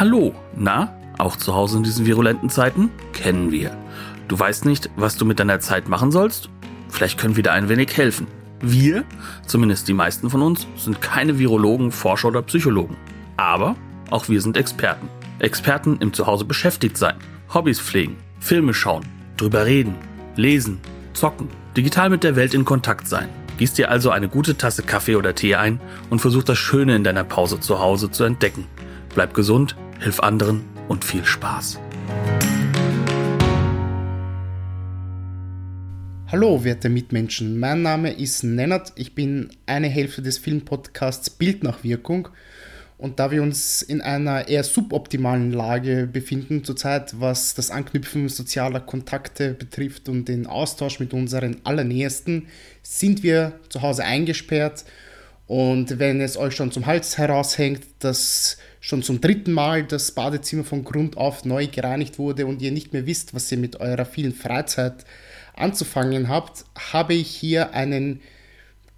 Hallo, na, auch zu Hause in diesen virulenten Zeiten? Kennen wir. Du weißt nicht, was du mit deiner Zeit machen sollst? Vielleicht können wir dir ein wenig helfen. Wir, zumindest die meisten von uns, sind keine Virologen, Forscher oder Psychologen. Aber auch wir sind Experten. Experten im Zuhause beschäftigt sein, Hobbys pflegen, Filme schauen, drüber reden, lesen, zocken, digital mit der Welt in Kontakt sein. Gieß dir also eine gute Tasse Kaffee oder Tee ein und versuch das Schöne in deiner Pause zu Hause zu entdecken. Bleib gesund, hilf anderen und viel Spaß. Hallo, werte Mitmenschen. Mein Name ist Nennert. Ich bin eine Hälfte des Filmpodcasts Bildnachwirkung. Und da wir uns in einer eher suboptimalen Lage befinden zurzeit, was das Anknüpfen sozialer Kontakte betrifft und den Austausch mit unseren Allernähesten, sind wir zu Hause eingesperrt. Und wenn es euch schon zum Hals heraushängt, dass schon zum dritten Mal das Badezimmer von Grund auf neu gereinigt wurde und ihr nicht mehr wisst, was ihr mit eurer vielen Freizeit anzufangen habt, habe ich hier einen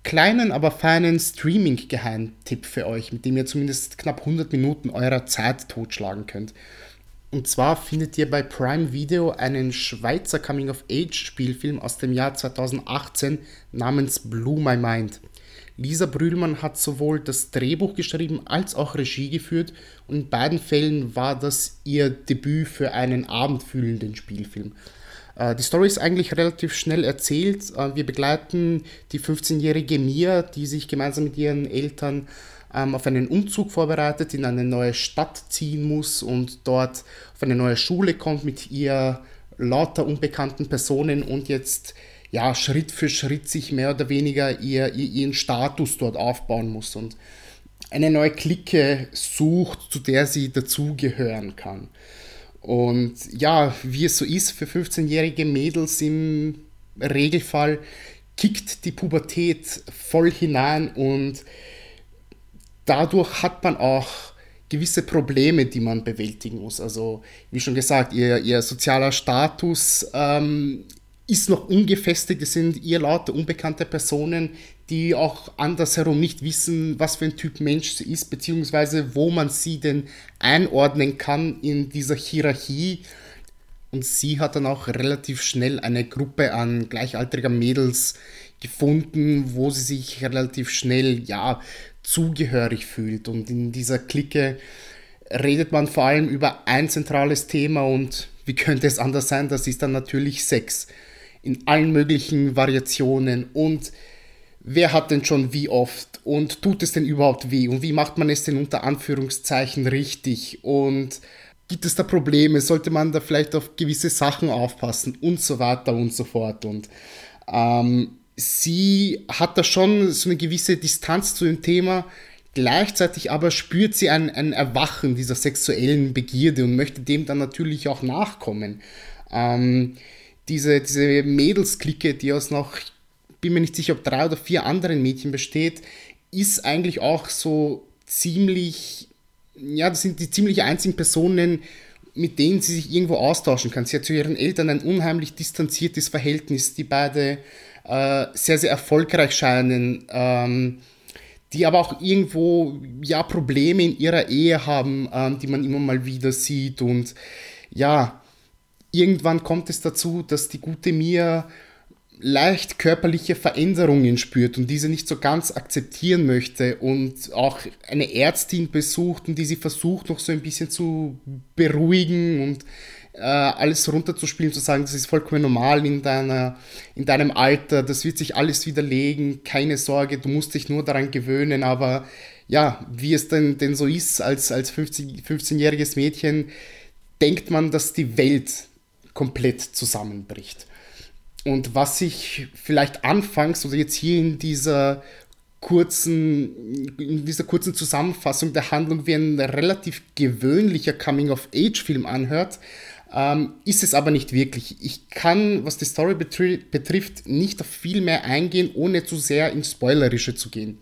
kleinen, aber feinen Streaming-Geheimtipp für euch, mit dem ihr zumindest knapp 100 Minuten eurer Zeit totschlagen könnt. Und zwar findet ihr bei Prime Video einen Schweizer Coming-of-Age-Spielfilm aus dem Jahr 2018 namens Blue My Mind. Lisa Brühlmann hat sowohl das Drehbuch geschrieben als auch Regie geführt und in beiden Fällen war das ihr Debüt für einen abendfühlenden Spielfilm. Äh, die Story ist eigentlich relativ schnell erzählt. Äh, wir begleiten die 15-jährige Mia, die sich gemeinsam mit ihren Eltern ähm, auf einen Umzug vorbereitet, in eine neue Stadt ziehen muss und dort auf eine neue Schule kommt mit ihr lauter unbekannten Personen und jetzt ja Schritt für Schritt sich mehr oder weniger ihr, ihren Status dort aufbauen muss und eine neue Clique sucht, zu der sie dazugehören kann. Und ja, wie es so ist für 15-jährige Mädels im Regelfall, kickt die Pubertät voll hinein und dadurch hat man auch gewisse Probleme, die man bewältigen muss. Also, wie schon gesagt, ihr, ihr sozialer Status ähm, ist noch ungefestigt. Es sind ihr lauter unbekannte Personen, die auch andersherum nicht wissen, was für ein Typ Mensch sie ist, beziehungsweise wo man sie denn einordnen kann in dieser Hierarchie. Und sie hat dann auch relativ schnell eine Gruppe an gleichaltriger Mädels gefunden, wo sie sich relativ schnell, ja, zugehörig fühlt. Und in dieser Clique redet man vor allem über ein zentrales Thema und wie könnte es anders sein? Das ist dann natürlich Sex in allen möglichen Variationen und wer hat denn schon wie oft und tut es denn überhaupt weh und wie macht man es denn unter Anführungszeichen richtig und gibt es da Probleme, sollte man da vielleicht auf gewisse Sachen aufpassen und so weiter und so fort und ähm, sie hat da schon so eine gewisse Distanz zu dem Thema, gleichzeitig aber spürt sie ein, ein Erwachen dieser sexuellen Begierde und möchte dem dann natürlich auch nachkommen. Ähm, diese, diese Mädelsklicke, die aus noch, bin mir nicht sicher, ob drei oder vier anderen Mädchen besteht, ist eigentlich auch so ziemlich, ja, das sind die ziemlich einzigen Personen, mit denen sie sich irgendwo austauschen kann. Sie hat zu ihren Eltern ein unheimlich distanziertes Verhältnis, die beide äh, sehr, sehr erfolgreich scheinen, ähm, die aber auch irgendwo ja Probleme in ihrer Ehe haben, ähm, die man immer mal wieder sieht und ja, irgendwann kommt es dazu, dass die gute Mia leicht körperliche Veränderungen spürt und diese nicht so ganz akzeptieren möchte und auch eine Ärztin besucht und die sie versucht noch so ein bisschen zu beruhigen und äh, alles runterzuspielen, zu sagen, das ist vollkommen normal in, deiner, in deinem Alter, das wird sich alles widerlegen, keine Sorge, du musst dich nur daran gewöhnen, aber ja, wie es denn, denn so ist als, als 15-jähriges Mädchen, denkt man, dass die Welt komplett zusammenbricht. Und was ich vielleicht anfangs oder jetzt hier in dieser kurzen, in dieser kurzen Zusammenfassung der Handlung wie ein relativ gewöhnlicher Coming-of-Age-Film anhört, ähm, ist es aber nicht wirklich. Ich kann, was die Story betri betrifft, nicht auf viel mehr eingehen, ohne zu sehr ins Spoilerische zu gehen.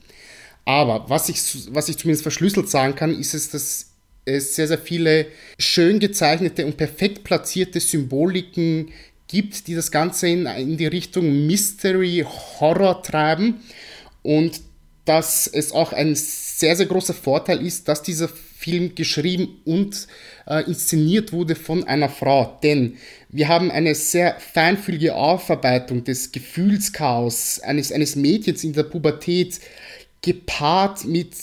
Aber was ich, was ich zumindest verschlüsselt sagen kann, ist es, dass es sehr, sehr viele schön gezeichnete und perfekt platzierte Symboliken gibt, die das Ganze in, in die Richtung Mystery Horror treiben. Und dass es auch ein sehr, sehr großer Vorteil ist, dass dieser Film geschrieben und äh, inszeniert wurde von einer Frau. Denn wir haben eine sehr feinfühlige Aufarbeitung des Gefühlschaos eines, eines Mädchens in der Pubertät gepaart mit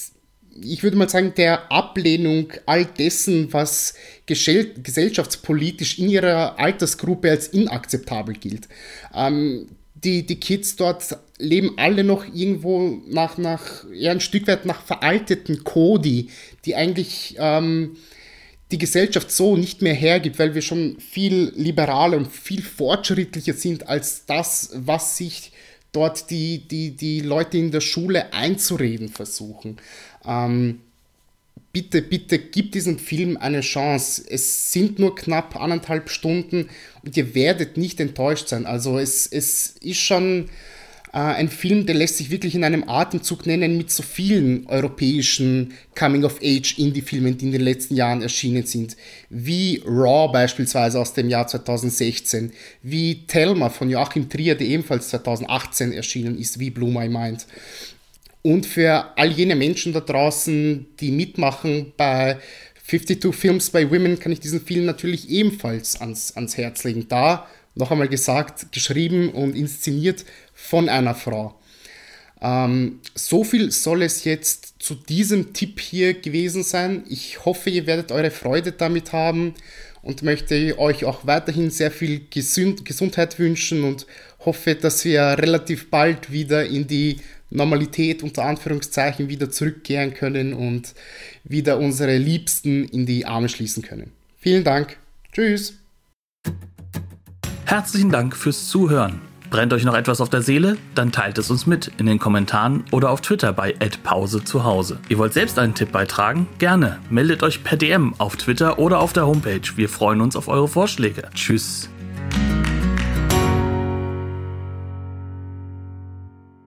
ich würde mal sagen, der Ablehnung all dessen, was gesellschaftspolitisch in ihrer Altersgruppe als inakzeptabel gilt. Ähm, die, die Kids dort leben alle noch irgendwo nach, nach ja, ein Stück weit nach veralteten Kodi, die eigentlich ähm, die Gesellschaft so nicht mehr hergibt, weil wir schon viel liberaler und viel fortschrittlicher sind als das, was sich dort die, die, die Leute in der Schule einzureden versuchen. Ähm, bitte, bitte gib diesem Film eine Chance. Es sind nur knapp anderthalb Stunden und ihr werdet nicht enttäuscht sein. Also es, es ist schon ein Film, der lässt sich wirklich in einem Atemzug nennen mit so vielen europäischen Coming-of-Age-Indie-Filmen, die in den letzten Jahren erschienen sind. Wie Raw beispielsweise aus dem Jahr 2016, wie Thelma von Joachim Trier, der ebenfalls 2018 erschienen ist, wie Blue My Mind. Und für all jene Menschen da draußen, die mitmachen bei 52 Films by Women, kann ich diesen Film natürlich ebenfalls ans, ans Herz legen. Da, noch einmal gesagt, geschrieben und inszeniert von einer Frau. Ähm, so viel soll es jetzt zu diesem Tipp hier gewesen sein. Ich hoffe, ihr werdet eure Freude damit haben und möchte euch auch weiterhin sehr viel Gesund Gesundheit wünschen und hoffe, dass wir relativ bald wieder in die Normalität unter Anführungszeichen wieder zurückkehren können und wieder unsere Liebsten in die Arme schließen können. Vielen Dank. Tschüss. Herzlichen Dank fürs Zuhören. Brennt euch noch etwas auf der Seele? Dann teilt es uns mit in den Kommentaren oder auf Twitter bei @pause zu Hause. Ihr wollt selbst einen Tipp beitragen? Gerne. Meldet euch per DM auf Twitter oder auf der Homepage. Wir freuen uns auf eure Vorschläge. Tschüss.